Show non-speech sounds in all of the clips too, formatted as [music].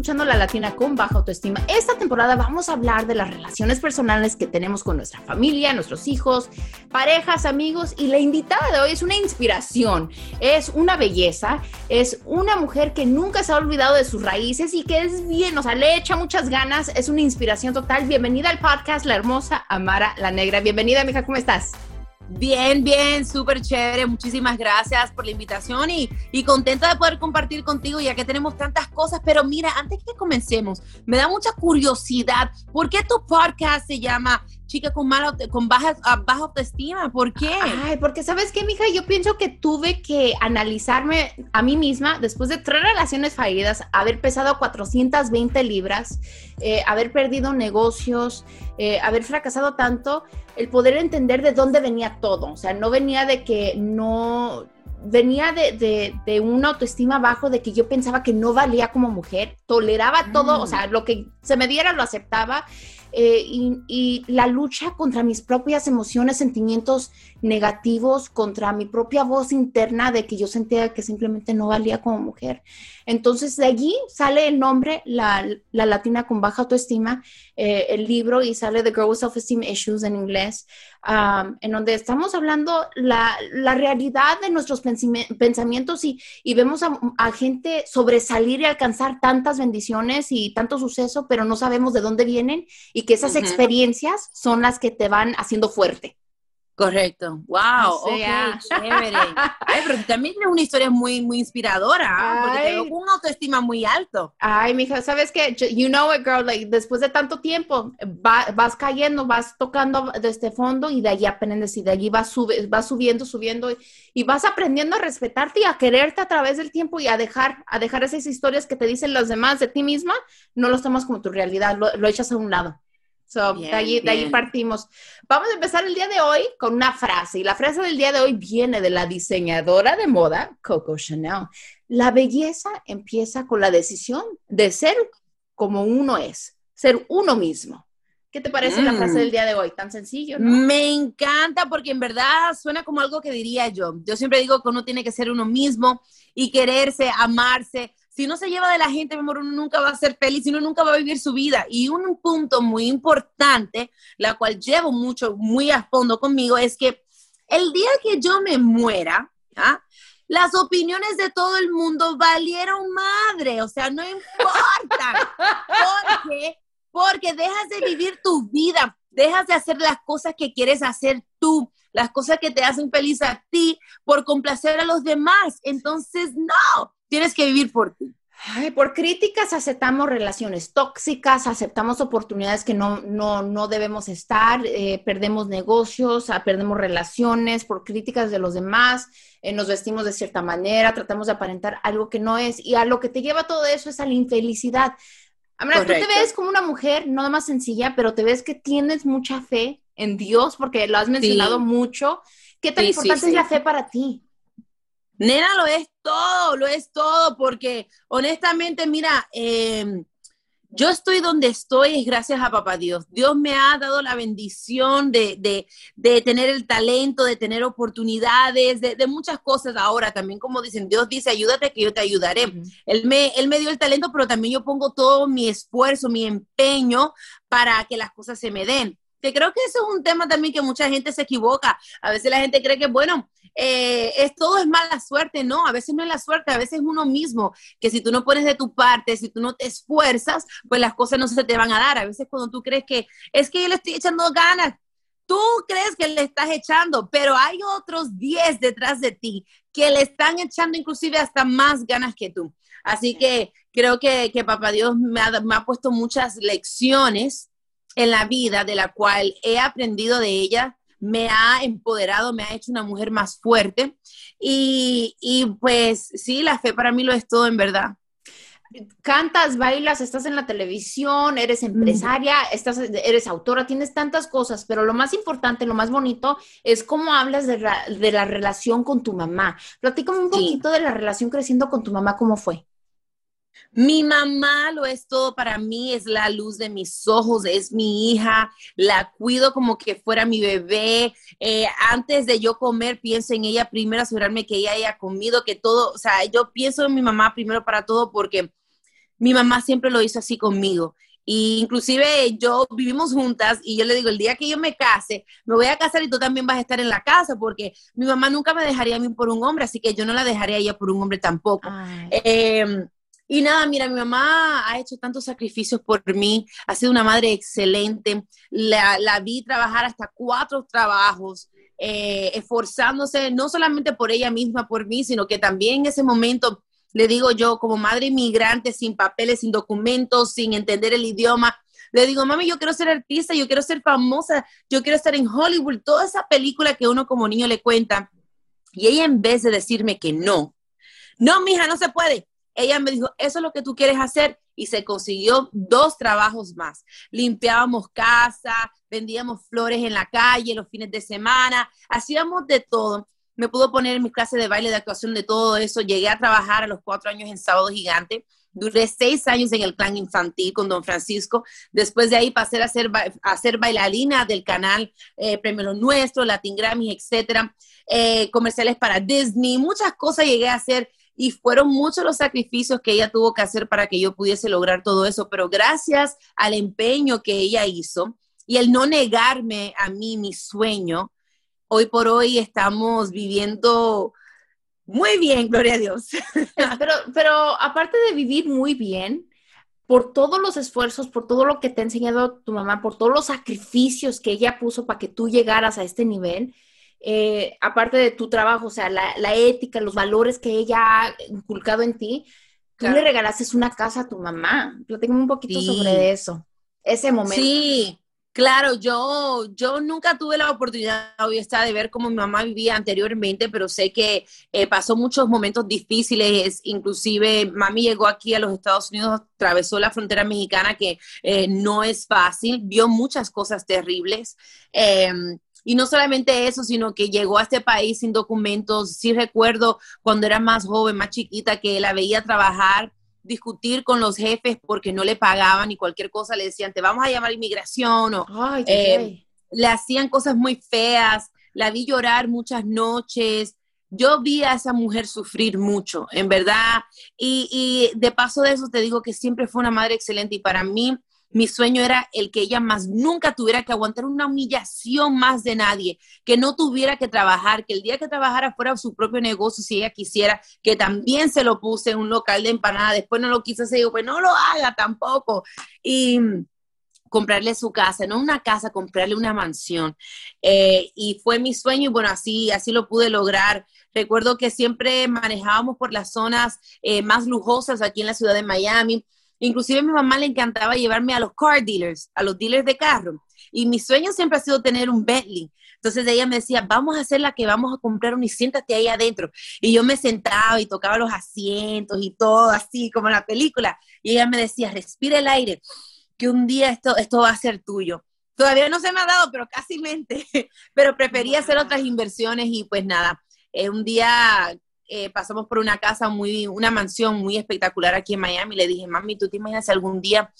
escuchando La Latina con Baja Autoestima. Esta temporada vamos a hablar de las relaciones personales que tenemos con nuestra familia, nuestros hijos, parejas, amigos. Y la invitada de hoy es una inspiración, es una belleza, es una mujer que nunca se ha olvidado de sus raíces y que es bien, o sea, le echa muchas ganas, es una inspiración total. Bienvenida al podcast La Hermosa Amara la Negra. Bienvenida, mija, ¿cómo estás? Bien, bien, súper chévere. Muchísimas gracias por la invitación y, y, contenta de poder compartir contigo ya que tenemos tantas cosas. Pero mira, antes que comencemos, me da mucha curiosidad. ¿Por qué tu podcast se llama chica con, mala, con baja, ah, baja autoestima. ¿Por qué? Ay, porque sabes qué, mija, yo pienso que tuve que analizarme a mí misma después de tres relaciones fallidas, haber pesado 420 libras, eh, haber perdido negocios, eh, haber fracasado tanto, el poder entender de dónde venía todo. O sea, no venía de que no venía de, de, una autoestima bajo, de que yo pensaba que no valía como mujer, toleraba todo, o mm. sea, lo que se me diera lo aceptaba eh, y, la lucha contra mis propias emociones, sentimientos negativos, contra mi propia voz interna de que yo sentía que simplemente no valía como mujer. Entonces de allí sale el nombre, la, latina con baja autoestima, eh, el libro y sale The Girl with Self-Esteem Issues en inglés, um, en donde estamos hablando la, la realidad de nuestros pensamientos y, y vemos a, a, gente sobresalir y alcanzar tantas bendiciones y tanto suceso, pero no sabemos de dónde vienen y que esas experiencias son las que te van haciendo fuerte. Correcto. Wow. ok, chévere. pero también tienes una historia muy, muy inspiradora, ¿ah? porque te veo con una autoestima muy alto. Ay, mija, ¿sabes qué? You know it, girl. Like, después de tanto tiempo, vas cayendo, vas tocando desde este fondo y de allí aprendes y de allí vas, sube, vas subiendo, subiendo y, vas aprendiendo a respetarte y a quererte a través del tiempo y a dejar, a dejar esas historias que te dicen los demás de ti misma, no los tomas como tu realidad, lo, lo echas a un lado. So, de, ahí, de, ahí, partimos. Vamos a empezar el día de hoy con una frase. Y la frase del día de hoy viene de la diseñadora de moda, Coco Chanel. La belleza empieza con la decisión de ser como uno es, ser uno mismo. ¿Qué te parece la frase mm. del día de hoy? Tan sencillo, ¿no? Me encanta porque en verdad suena como algo que diría yo. Yo siempre digo que uno tiene que ser uno mismo y quererse, amarse si no se lleva de la gente, mi amor, uno nunca va a ser feliz, uno nunca va a vivir su vida. Y un punto muy importante, la cual llevo mucho, muy a fondo conmigo, es que el día que yo me muera, las opiniones de todo el mundo valieron madre, o sea, no [laughs] importa. Porque, porque dejas de vivir tu vida, dejas de hacer las cosas que quieres hacer tú, las cosas que te hacen feliz a ti por complacer a los demás. Entonces, no, tienes que vivir por ti. por críticas aceptamos relaciones tóxicas, aceptamos oportunidades que no, no, no debemos estar, eh, perdemos negocios, ah, perdemos relaciones, por críticas de los demás, eh, nos vestimos de cierta manera, tratamos de aparentar algo que no es, y a lo que te lleva todo eso es a la infelicidad. Amara, tú te ves como una mujer no más sencilla, pero te ves que tienes mucha fe en Dios, porque lo has mencionado mucho. ¿Qué tan importante es la fe para ti? Nena, lo es todo, lo es todo, porque honestamente, mira, em, yo estoy donde estoy es gracias a papá Dios. Dios me ha dado la bendición de, tener el talento, de tener oportunidades, de, muchas cosas ahora también, como dicen, Dios dice, ayúdate que yo te ayudaré. él, me, él me dio el talento, pero también yo pongo todo mi esfuerzo, mi empeño para que las cosas se me den que creo que eso es un tema también que mucha gente se equivoca. A veces la gente cree que, bueno, eh, es, todo es mala suerte. No, a veces no es la suerte, a veces es uno mismo, que si tú no pones de tu parte, si tú no te esfuerzas, pues las cosas no se te van a dar. A veces cuando tú crees que es que yo le estoy echando ganas, tú crees que le estás echando, pero hay otros 10 detrás de ti que le están echando inclusive hasta más ganas que tú. Así que creo que, que Papá Dios me ha, me ha puesto muchas lecciones en la vida de la cual he aprendido de ella, me ha empoderado, me ha hecho una mujer más fuerte. Y, pues sí, la fe para mí lo es todo en verdad. Cantas, bailas, estás en la televisión, eres empresaria, estás, eres autora, tienes tantas cosas, pero lo más importante, lo más bonito es cómo hablas de, la, relación con tu mamá. Platícame un poquito de la relación creciendo con tu mamá, ¿cómo fue? Mi mamá lo es todo para mí, es la luz de mis ojos, es mi hija, la cuido como que fuera mi bebé. Eh, antes de yo comer, pienso en ella primero, asegurarme que ella haya comido, que todo, o sea, yo pienso en mi mamá primero para todo porque mi mamá siempre lo hizo así conmigo. Y inclusive yo vivimos juntas y yo le digo, el día que yo me case, me voy a casar y tú también vas a estar en la casa porque mi mamá nunca me dejaría a mí por un hombre, así que yo no la dejaría a ella por un hombre tampoco. Em, y nada, mira, mi mamá ha hecho tantos sacrificios por mí, ha sido una madre excelente, la, la vi trabajar hasta cuatro trabajos, eh, esforzándose no solamente por ella misma, por mí, sino que también en ese momento, le digo yo, como madre inmigrante, sin papeles, sin documentos, sin entender el idioma, le digo, mami, yo quiero ser artista, yo quiero ser famosa, yo quiero estar en Hollywood, toda esa película que uno como niño le cuenta. Y ella en vez de decirme que no, no, mija, no se puede. Ella me dijo, eso es lo que tú quieres hacer y se consiguió dos trabajos más. Limpiábamos casa, vendíamos flores en la calle los fines de semana, hacíamos de todo. Me pudo poner en mis clases de baile, de actuación, de todo eso. Llegué a trabajar a los cuatro años en Sábado Gigante. Duré seis años en el clan infantil con don Francisco. Después de ahí pasé a ser, a ser bailarina del canal eh, Premio Lo Nuestro, Latin Grammy, etcétera. Eh, comerciales para Disney, muchas cosas llegué a hacer y fueron muchos los sacrificios que ella tuvo que hacer para que yo pudiese lograr todo eso, pero gracias al empeño que ella hizo y el no negarme a mí mi sueño, hoy por hoy estamos viviendo muy bien, gloria a Dios. Pero, pero aparte de vivir muy bien, por todos los esfuerzos, por todo lo que te ha enseñado tu mamá, por todos los sacrificios que ella puso para que tú llegaras a este nivel, eh, aparte de tu trabajo, o sea, la, ética, los valores que ella ha inculcado en ti, tú le regalaste una casa a tu mamá. Platícame un poquito sobre eso, ese momento. Sí, claro, yo, yo nunca tuve la oportunidad, está de ver cómo mi mamá vivía anteriormente, pero sé que eh, pasó muchos momentos difíciles, inclusive mami llegó aquí a los Estados Unidos, atravesó la frontera mexicana, que eh, no es fácil, vio muchas cosas terribles. Em, y no solamente eso, sino que llegó a este país sin documentos. Sí recuerdo cuando era más joven, más chiquita, que la veía trabajar, discutir con los jefes porque no le pagaban y cualquier cosa le decían, te vamos a llamar inmigración o eh, le hacían cosas muy feas. La vi llorar muchas noches. Yo vi a esa mujer sufrir mucho, en verdad. Y, y de paso de eso te digo que siempre fue una madre excelente y para mí mi sueño era el que ella más nunca tuviera que aguantar una humillación más de nadie, que no tuviera que trabajar, que el día que trabajara fuera su propio negocio si ella quisiera, que también se lo puse en un local de empanada, después no lo quiso hacer, digo, pues no lo haga tampoco. Y comprarle su casa, no una casa, comprarle una mansión. Eh, y fue mi sueño y bueno, así, así lo pude lograr. Recuerdo que siempre manejábamos por las zonas eh, más lujosas aquí en la ciudad de Miami Inclusive a mi mamá le encantaba llevarme a los car dealers, a los dealers de carro. Y mi sueño siempre ha sido tener un Bentley. Entonces ella me decía, vamos a hacer la que vamos a comprar un y siéntate ahí adentro. Y yo me sentaba y tocaba los asientos y todo así, como en la película. Y ella me decía, respira el aire, que un día esto, esto va a ser tuyo. Todavía no se me ha dado, pero casi mente. [laughs] pero prefería hacer otras inversiones y pues nada, eh, un día eh, pasamos por una casa muy, una mansión muy espectacular aquí en Miami. Le dije, mami, ¿tú te imaginas si algún día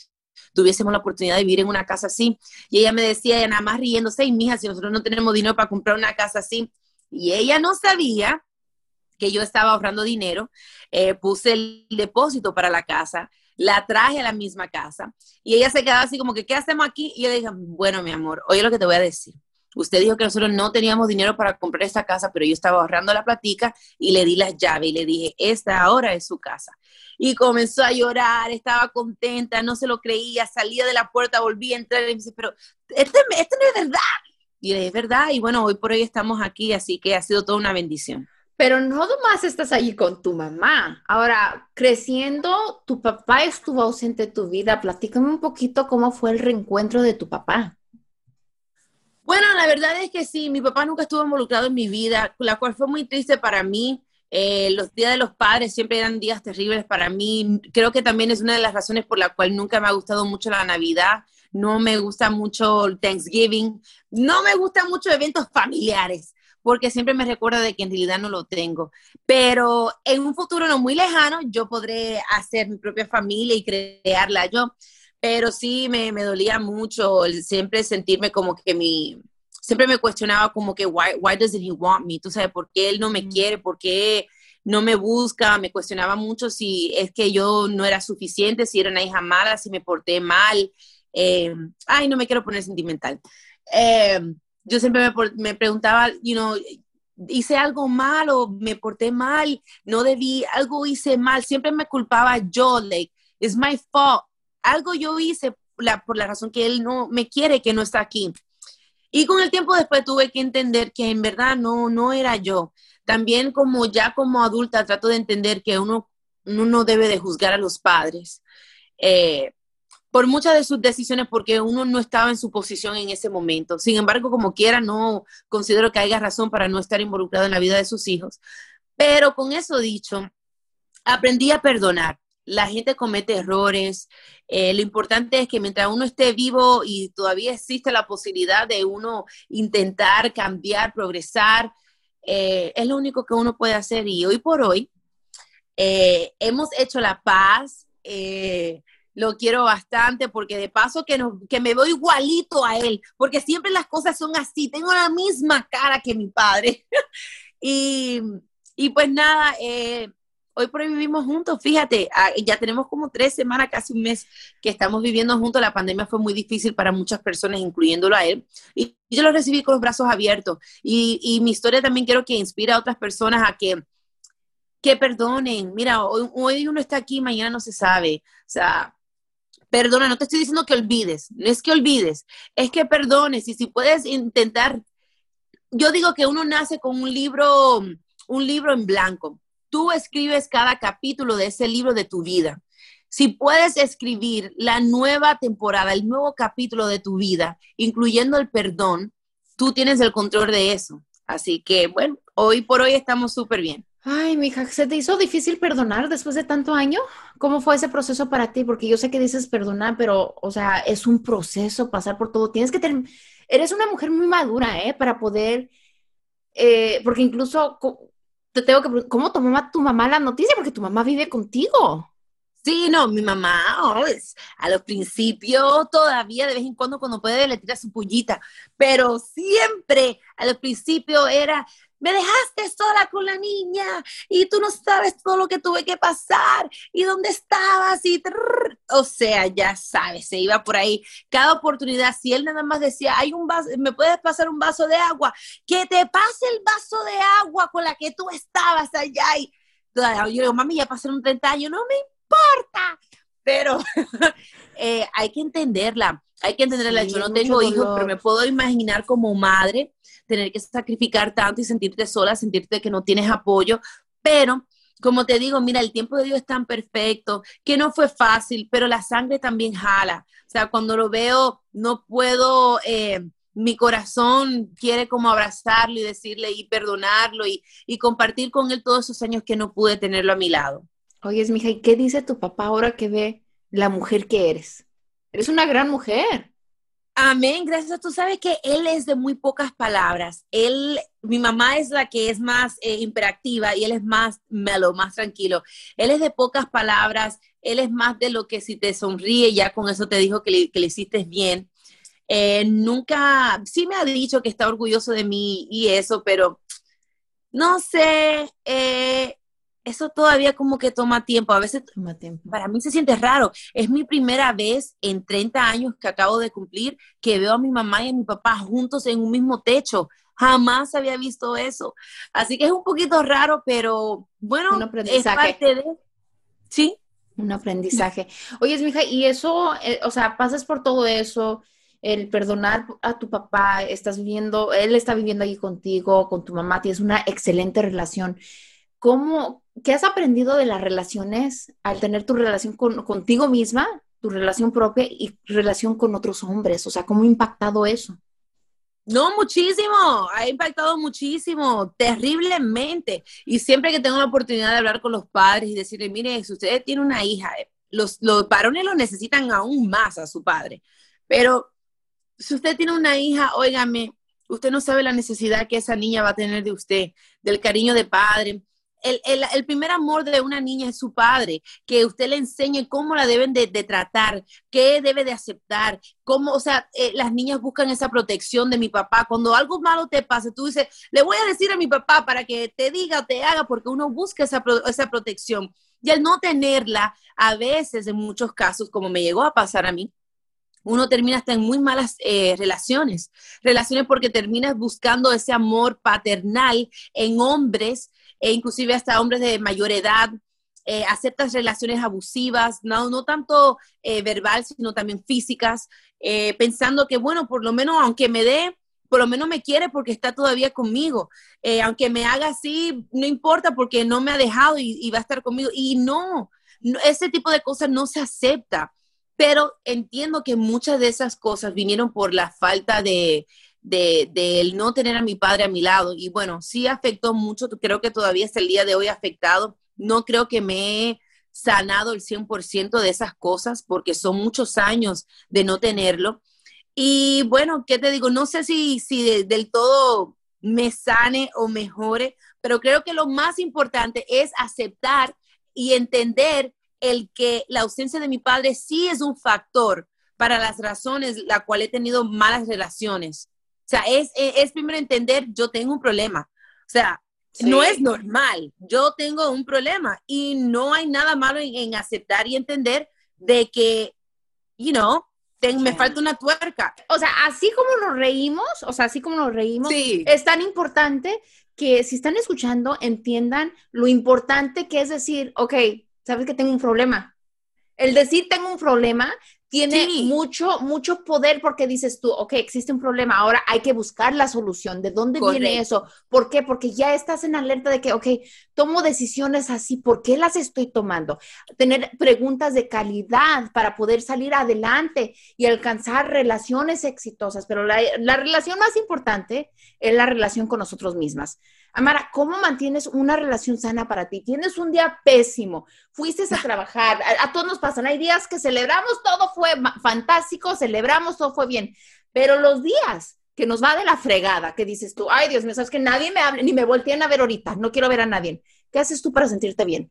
tuviésemos la oportunidad de vivir en una casa así? Y ella me decía, nada más riéndose, y mija, si nosotros no tenemos dinero para comprar una casa así. Y ella no sabía que yo estaba ahorrando dinero, eh, puse el depósito para la casa, la traje a la misma casa y ella se quedaba así como que, ¿qué hacemos aquí? Y yo le dije, bueno, mi amor, oye lo que te voy a decir. Usted dijo que nosotros no teníamos dinero para comprar esta casa, pero yo estaba ahorrando la platica y le di las llaves y le dije, esta ahora es su casa. Y comenzó a llorar, estaba contenta, no se lo creía, salía de la puerta, volvía a entrar y me dice, pero esto, no es verdad. Y es verdad, y bueno, hoy por hoy estamos aquí, así que ha sido toda una bendición. Pero no nomás estás allí con tu mamá. Ahora, creciendo, tu papá estuvo ausente de tu vida. Platícame un poquito cómo fue el reencuentro de tu papá. Bueno, la verdad es que sí, mi papá nunca estuvo involucrado en mi vida, la cual fue muy triste para mí. Eh, los días de los padres siempre eran días terribles para mí. Creo que también es una de las razones por la cual nunca me ha gustado mucho la Navidad. No me gusta mucho el Thanksgiving. No me gustan mucho eventos familiares porque siempre me recuerda de que en realidad no lo tengo. Pero en un futuro no muy lejano, yo podré hacer mi propia familia y crearla yo pero sí me, me dolía mucho el siempre sentirme como que mi, siempre me cuestionaba como que, why, why doesn't he want me? Tú sabes, ¿por qué él no me quiere? ¿Por qué no me busca, me cuestionaba mucho si es que yo no era suficiente, si era una hija mala, si me porté mal. Eh, ay, no me quiero poner sentimental. Eh, yo siempre me, me, preguntaba, you know, hice algo mal o me porté mal, no debí, algo hice mal, siempre me culpaba yo, like, it's my fault. Algo yo hice por la razón que él no me quiere, que no está aquí. Y con el tiempo después tuve que entender que en verdad no, no era yo. También como ya como adulta trato de entender que uno, no debe de juzgar a los padres eh, por muchas de sus decisiones porque uno no estaba en su posición en ese momento. Sin embargo, como quiera, no considero que haya razón para no estar involucrado en la vida de sus hijos. Pero con eso dicho, aprendí a perdonar la gente comete errores. Eh, lo importante es que mientras uno esté vivo y todavía existe la posibilidad de uno intentar cambiar, progresar, eh, es lo único que uno puede hacer. Y hoy por hoy eh, hemos hecho la paz. lo quiero bastante porque de paso que, que me veo igualito a él, porque siempre las cosas son así, tengo la misma cara que mi padre. [laughs] y, y, pues nada, hoy por hoy vivimos juntos, fíjate, ah, ya tenemos como tres semanas, casi un mes que estamos viviendo juntos, la pandemia fue muy difícil para muchas personas, incluyéndolo a él, y yo lo recibí con los brazos abiertos, y, mi historia también quiero que inspire a otras personas a que, que perdonen, mira, hoy, hoy uno está aquí, mañana no se sabe, o sea, perdona, no te estoy diciendo que olvides, no es que olvides, es que perdones, y si puedes intentar, yo digo que uno nace con un libro, un libro en blanco, Tú escribes cada capítulo de ese libro de tu vida. Si puedes escribir la nueva temporada, el nuevo capítulo de tu vida, incluyendo el perdón, tú tienes el control de eso. Así que, bueno, hoy por hoy estamos súper bien. Ay, mija, ¿se te hizo difícil perdonar después de tanto año? ¿Cómo fue ese proceso para ti? Porque yo sé que dices perdonar, pero, o sea, es un proceso pasar por todo. Tienes que tener, eres una mujer muy madura, ¿eh? Para poder, eh, porque incluso te tengo que ¿cómo tomó tu mamá la noticia? Porque tu mamá vive contigo. Sí, no, mi mamá oh, a los principios todavía de vez en cuando cuando puede le tira su pullita, pero siempre a los principios era, me dejaste sola con la niña y tú no sabes todo lo que tuve que pasar y dónde estabas y o sea, ya sabes, se iba por ahí. Cada oportunidad. Si él nada más decía, hay un vaso, me puedes pasar un vaso de agua, que te pase el vaso de agua con la que tú estabas allá y yo digo, mami, ya pasaron 30 años, no me importa, pero [laughs] eh, hay que entenderla, hay que entenderla. yo no tengo hijos, pero me puedo imaginar como madre tener que sacrificar tanto y sentirte sola, sentirte que no tienes apoyo, pero como te digo, mira, el tiempo de Dios es tan perfecto que no fue fácil, pero la sangre también jala. O sea, cuando lo veo, no puedo, eh, mi corazón quiere como abrazarlo y decirle y perdonarlo y, y, compartir con él todos esos años que no pude tenerlo a mi lado. Oye, mija, ¿y qué dice tu papá ahora que ve la mujer que eres? Eres una gran mujer. Amén, gracias. Tú sabes que él es de muy pocas palabras. Él, mi mamá es la que es más eh, imperactiva y él es más melo, más tranquilo. Él es de pocas palabras. Él es más de lo que si te sonríe, ya con eso te dijo que le, le hiciste bien. Eh, nunca, sí me ha dicho que está orgulloso de mí y eso, pero no sé, eh, eso todavía como que toma tiempo. A veces toma tiempo. para mí se siente raro. Es mi primera vez en 30 años que acabo de cumplir que veo a mi mamá y a mi papá juntos en un mismo techo. Jamás había visto eso. Así que es un poquito raro, pero bueno, es parte de... Sí. Un aprendizaje. Oye, mija, y eso, eh, o sea, pasas por todo eso, el perdonar a tu papá, estás viviendo, él está viviendo ahí contigo, con tu mamá, tienes una excelente relación. ¿Cómo, ¿Qué has aprendido de las relaciones al tener tu relación contigo misma, tu relación propia y relación con otros hombres? O sea, ¿cómo ha impactado eso? No, muchísimo, ha impactado muchísimo, terriblemente. Y siempre que tengo la oportunidad de hablar con los padres y decirle, mire, si usted tiene una hija, eh, los, los varones lo necesitan aún más a su padre. Pero si usted tiene una hija, óigame, usted no sabe la necesidad que esa niña va a tener de usted, del cariño de padre, el, primer amor de una niña es su padre, que usted le enseñe cómo la deben de, tratar, qué debe de aceptar, cómo, o sea, eh, las niñas buscan esa protección de mi papá. Cuando algo malo te pasa, tú dices, le voy a decir a mi papá para que te diga o te haga, porque uno busca esa, esa protección. Y al no tenerla, a veces, en muchos casos, como me llegó a pasar a mí, uno termina hasta en muy malas eh, relaciones. Relaciones porque terminas buscando ese amor paternal en hombres, e inclusive hasta hombres de mayor edad. Eh, relaciones abusivas, no, no tanto eh, verbal, sino también físicas, pensando que, bueno, por lo menos aunque me dé, por lo menos me quiere porque está todavía conmigo. aunque me haga así, no importa porque no me ha dejado y, va a estar conmigo. Y no, ese tipo de cosas no se acepta pero entiendo que muchas de esas cosas vinieron por la falta de, de, no tener a mi padre a mi lado. Y bueno, sí afectó mucho, creo que todavía es el día de hoy afectado. No creo que me he sanado el 100% de esas cosas porque son muchos años de no tenerlo. Y bueno, ¿qué te digo? No sé si, si del todo me sane o mejore, pero creo que lo más importante es aceptar y entender el que la ausencia de mi padre sí es un factor para las razones la cual he tenido malas relaciones. O sea, es, es, primero entender, yo tengo un problema. O sea, no es normal, yo tengo un problema y no hay nada malo en, aceptar y entender de que, you know, me falta una tuerca. O sea, así como nos reímos, o sea, así como nos reímos, es tan importante que si están escuchando, entiendan lo importante que es decir, ok, sabes que tengo un problema. El decir tengo un problema tiene mucho, mucho poder porque dices tú, ok, existe un problema, ahora hay que buscar la solución. ¿De dónde viene eso? ¿Por qué? Porque ya estás en alerta de que, ok, tomo decisiones así, ¿por qué las estoy tomando? Tener preguntas de calidad para poder salir adelante y alcanzar relaciones exitosas, pero la, la relación más importante es la relación con nosotros mismas. Amara, ¿cómo mantienes una relación sana para ti? Tienes un día pésimo, fuiste a trabajar, a, todos nos pasan, hay días que celebramos, todo fue fantástico, celebramos, todo fue bien, pero los días que nos va de la fregada, que dices tú, ay Dios mío, sabes que nadie me hable, ni me volteen a ver ahorita, no quiero ver a nadie. ¿Qué haces tú para sentirte bien?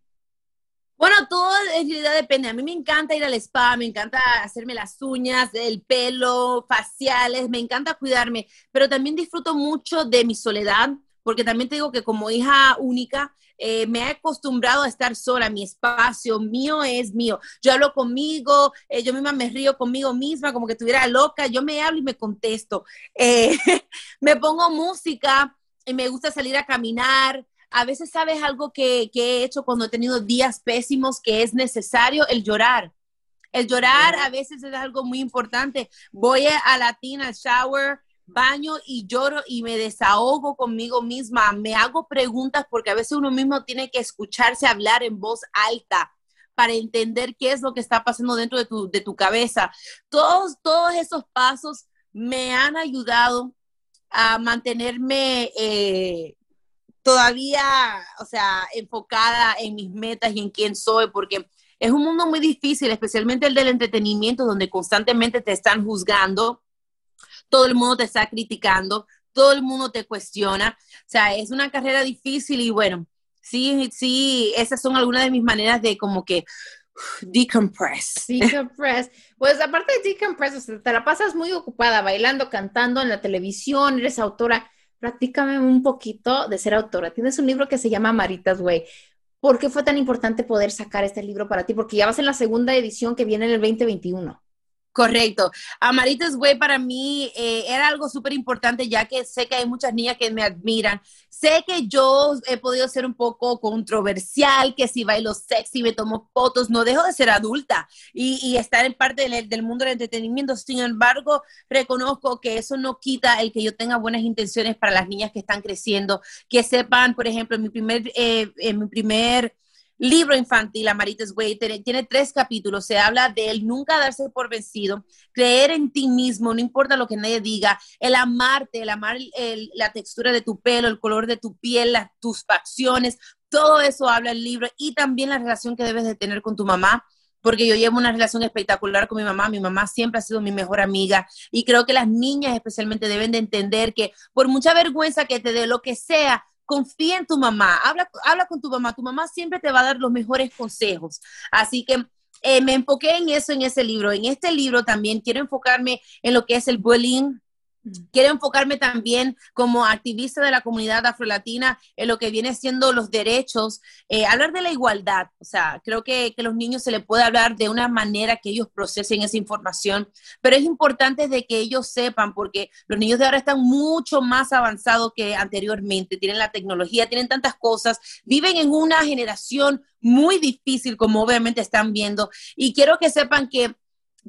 Bueno, todo en realidad depende. A mí me encanta ir al spa, me encanta hacerme las uñas, el pelo, faciales, me encanta cuidarme, pero también disfruto mucho de mi soledad, porque también te digo que como hija única, eh, me he acostumbrado a estar sola, mi espacio mío es mío. Yo hablo conmigo, eh, yo misma me río conmigo misma, como que estuviera loca, yo me hablo y me contesto. Eh, [laughs] me pongo música y me gusta salir a caminar. A veces sabes algo que, que he hecho cuando he tenido días pésimos, que es necesario el llorar. El llorar a veces es algo muy importante. Voy a la tina, al shower, baño y lloro y me desahogo conmigo misma, me hago preguntas porque a veces uno mismo tiene que escucharse hablar en voz alta para entender qué es lo que está pasando dentro de tu, de tu cabeza. Todos, todos esos pasos me han ayudado a mantenerme eh, todavía, o sea, enfocada en mis metas y en quién soy, porque es un mundo muy difícil, especialmente el del entretenimiento, donde constantemente te están juzgando todo el mundo te está criticando, todo el mundo te cuestiona. O sea, es una carrera difícil y bueno, sí, sí, esas son algunas de mis maneras de como que decompress. Decompress. Pues aparte de decompress, te la pasas muy ocupada bailando, cantando en la televisión, eres autora. Practícame un poquito de ser autora. Tienes un libro que se llama Maritas Way. ¿Por qué fue tan importante poder sacar este libro para ti? Porque ya vas en la segunda edición que viene en el 2021. Correcto. Amaritas Way para mí eh, era algo súper importante ya que sé que hay muchas niñas que me admiran. Sé que yo he podido ser un poco controversial, que si bailo sexy, me tomo fotos, no dejo de ser adulta y, estar en parte del, mundo del entretenimiento. Sin embargo, reconozco que eso no quita el que yo tenga buenas intenciones para las niñas que están creciendo, que sepan, por ejemplo, en mi primer, eh, en mi primer libro infantil, Amaritas Way, tiene, tres capítulos. Se habla de el nunca darse por vencido, creer en ti mismo, no importa lo que nadie diga, el amarte, el amar la textura de tu pelo, el color de tu piel, tus facciones, todo eso habla el libro y también la relación que debes de tener con tu mamá porque yo llevo una relación espectacular con mi mamá. Mi mamá siempre ha sido mi mejor amiga y creo que las niñas especialmente deben de entender que por mucha vergüenza que te dé lo que sea, confía en tu mamá, habla, habla con tu mamá, tu mamá siempre te va a dar los mejores consejos. Así que eh, me enfoqué en eso en ese libro. En este libro también quiero enfocarme en lo que es el bullying, Quiero enfocarme también como activista de la comunidad afrolatina en lo que viene siendo los derechos, eh, hablar de la igualdad. O sea, creo que, que los niños se les puede hablar de una manera que ellos procesen esa información, pero es importante de que ellos sepan, porque los niños de ahora están mucho más avanzados que anteriormente, tienen la tecnología, tienen tantas cosas, viven en una generación muy difícil, como obviamente están viendo, y quiero que sepan que,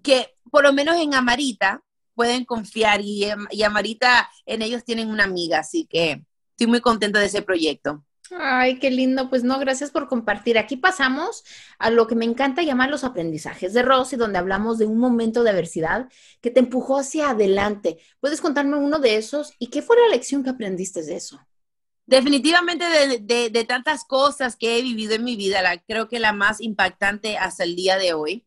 que por lo menos en Amarita, pueden confiar y, em, y Amarita en ellos tienen una amiga, así que estoy muy contenta de ese proyecto. Ay, qué lindo. Pues no, gracias por compartir. Aquí pasamos a lo que me encanta llamar los aprendizajes de Rosy, donde hablamos de un momento de adversidad que te empujó hacia adelante. ¿Puedes contarme uno de esos? ¿Y qué fue la lección que aprendiste de eso? Definitivamente de, de tantas cosas que he vivido en mi vida, la, creo que la más impactante hasta el día de hoy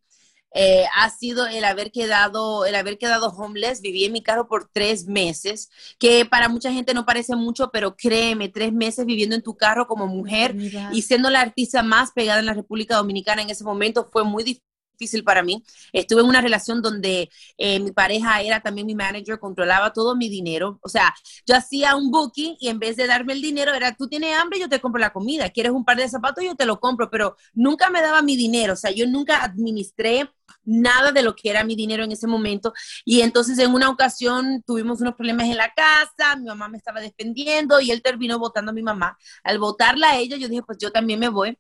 eh, ha sido el haber quedado, el haber quedado homeless. Viví en mi carro por tres meses, que para mucha gente no parece mucho, pero créeme, tres meses viviendo en tu carro como mujer y siendo la artista más pegada en la República Dominicana en ese momento fue muy difícil difícil para mí. Estuve en una relación donde eh, mi pareja era también mi manager, controlaba todo mi dinero. O sea, yo hacía un booking y en vez de darme el dinero era, tú tienes hambre, yo te compro la comida. ¿Quieres un par de zapatos? Yo te lo compro, pero nunca me daba mi dinero. O sea, yo nunca administré nada de lo que era mi dinero en ese momento. Y entonces en una ocasión tuvimos unos problemas en la casa, mi mamá me estaba defendiendo y él terminó votando a mi mamá. Al votarla a ella, yo dije, pues yo también me voy.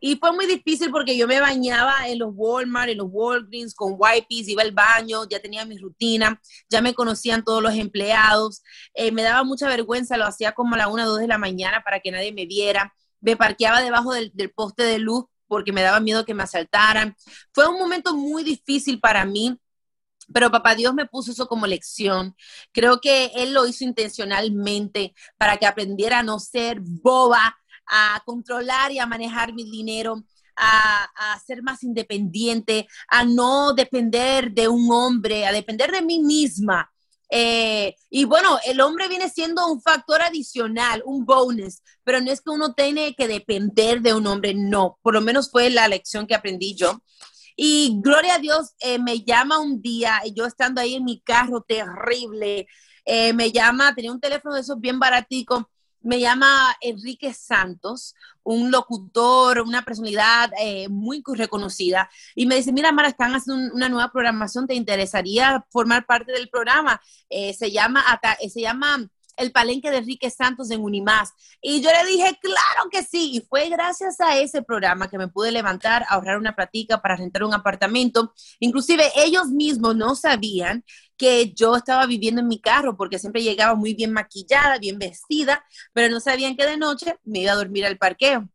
Y fue muy difícil porque yo me bañaba en los Walmart, en los Walgreens con wipes, iba al baño, ya tenía mi rutina, ya me conocían todos los empleados. Eh, me daba mucha vergüenza, lo hacía como a la una o dos de la mañana para que nadie me viera. Me parqueaba debajo del, del poste de luz porque me daba miedo que me asaltaran. Fue un momento muy difícil para mí, pero papá Dios me puso eso como lección. Creo que Él lo hizo intencionalmente para que aprendiera a no ser boba, a controlar y a manejar mi dinero, a, ser más independiente, a no depender de un hombre, a depender de mí misma. Eh, y bueno, el hombre viene siendo un factor adicional, un bonus, pero no es que uno tiene que depender de un hombre, no, por lo menos fue la lección que aprendí yo. Y gloria a Dios, eh, me llama un día, yo estando ahí en mi carro terrible, eh, me llama, tenía un teléfono de esos bien baratico, me llama Enrique Santos, un locutor, una personalidad eh, muy reconocida, y me dice, mira, Mara, están haciendo una nueva programación, ¿te interesaría formar parte del programa? Eh, se llama, eh, se llama el palenque de Enrique Santos en Unimás. Y yo le dije, claro que sí. Y fue gracias a ese programa que me pude levantar, ahorrar una platica para rentar un apartamento. Inclusive ellos mismos no sabían que yo estaba viviendo en mi carro porque siempre llegaba muy bien maquillada, bien vestida, pero no sabían que de noche me iba a dormir al parqueo.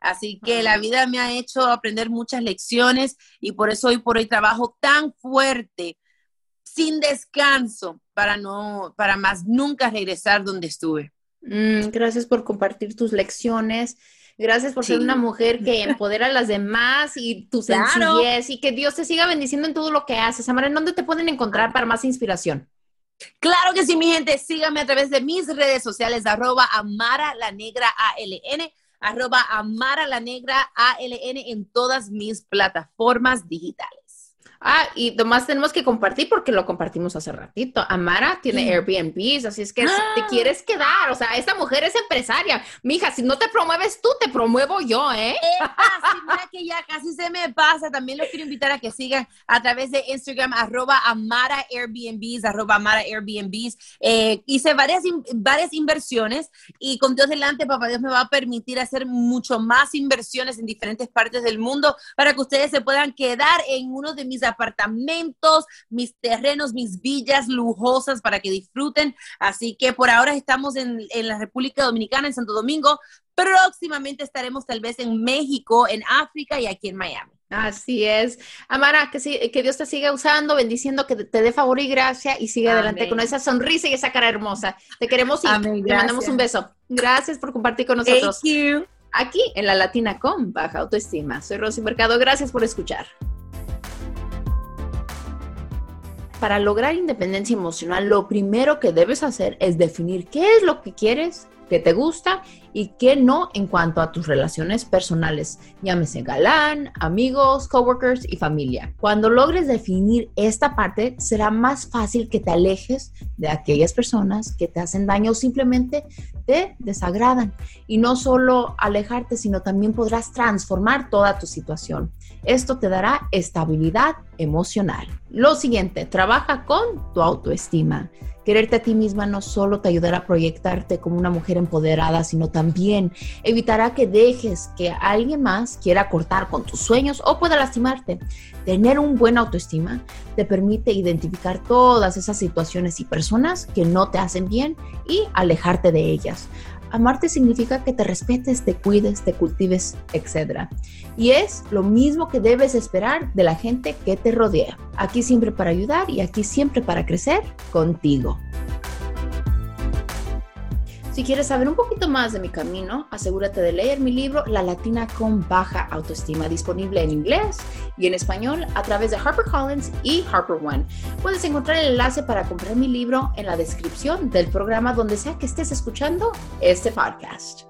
Así que la vida me ha hecho aprender muchas lecciones y por eso hoy por hoy trabajo tan fuerte sin descanso para no, para más nunca regresar donde estuve. Mm, gracias por compartir tus lecciones. Gracias por ser una mujer que empodera a las demás y tu sencillez y que Dios te siga bendiciendo en todo lo que haces. Amara, ¿en dónde te pueden encontrar para más inspiración? Claro que sí, mi gente. Síganme a través de mis redes sociales, arroba Amara la Negra ALN, arroba Amara la Negra ALN en todas mis plataformas digitales. Ah, y nomás tenemos que compartir porque lo compartimos hace ratito. Amara tiene Airbnbs, así es que si te ah. quieres quedar, o sea, esta mujer es empresaria. Mija, si no te promueves tú, te promuevo yo, ¿eh? mira que ya casi se me pasa. También los quiero invitar a que sigan a través de Instagram, arroba Amara Airbnbs, arroba Amara Airbnbs. Eh, hice varias, varias inversiones y con Dios delante, papá Dios me va a permitir hacer mucho más inversiones en diferentes partes del mundo para que ustedes se puedan quedar en uno de mis apartamentos, mis terrenos, mis villas lujosas para que disfruten. Así que por ahora estamos en, la República Dominicana, en Santo Domingo. Próximamente estaremos tal vez en México, en África y aquí en Miami. Así es. Amara, que, que Dios te siga usando, bendiciendo, que te dé favor y gracia y siga adelante con esa sonrisa y esa cara hermosa. Te queremos y te mandamos un beso. Gracias por compartir con nosotros. Aquí en la Latina con Baja Autoestima. Soy Rosy Mercado. Gracias por escuchar. Para lograr independencia emocional, lo primero que debes hacer es definir qué es lo que quieres qué te gusta y qué no en cuanto a tus relaciones personales, llámese galán, amigos, coworkers y familia. Cuando logres definir esta parte, será más fácil que te alejes de aquellas personas que te hacen daño o simplemente te desagradan. Y no solo alejarte, sino también podrás transformar toda tu situación. Esto te dará estabilidad emocional. Lo siguiente, trabaja con tu autoestima. Quererte a ti misma no solo te ayudará a proyectarte como una mujer empoderada, sino también evitará que dejes que alguien más quiera cortar con tus sueños o pueda lastimarte. Tener un buen autoestima te permite identificar todas esas situaciones y personas que no te hacen bien y alejarte de ellas. Amarte significa que te respetes, te cuides, te cultives, etc. Y es lo mismo que debes esperar de la gente que te rodea. Aquí siempre para ayudar y aquí siempre para crecer contigo. Si quieres saber un poquito más de mi camino, asegúrate de leer mi libro La Latina con Baja Autoestima, disponible en inglés y en español a través de HarperCollins y HarperOne. Puedes encontrar el enlace para comprar mi libro en la descripción del programa donde sea que estés escuchando este podcast.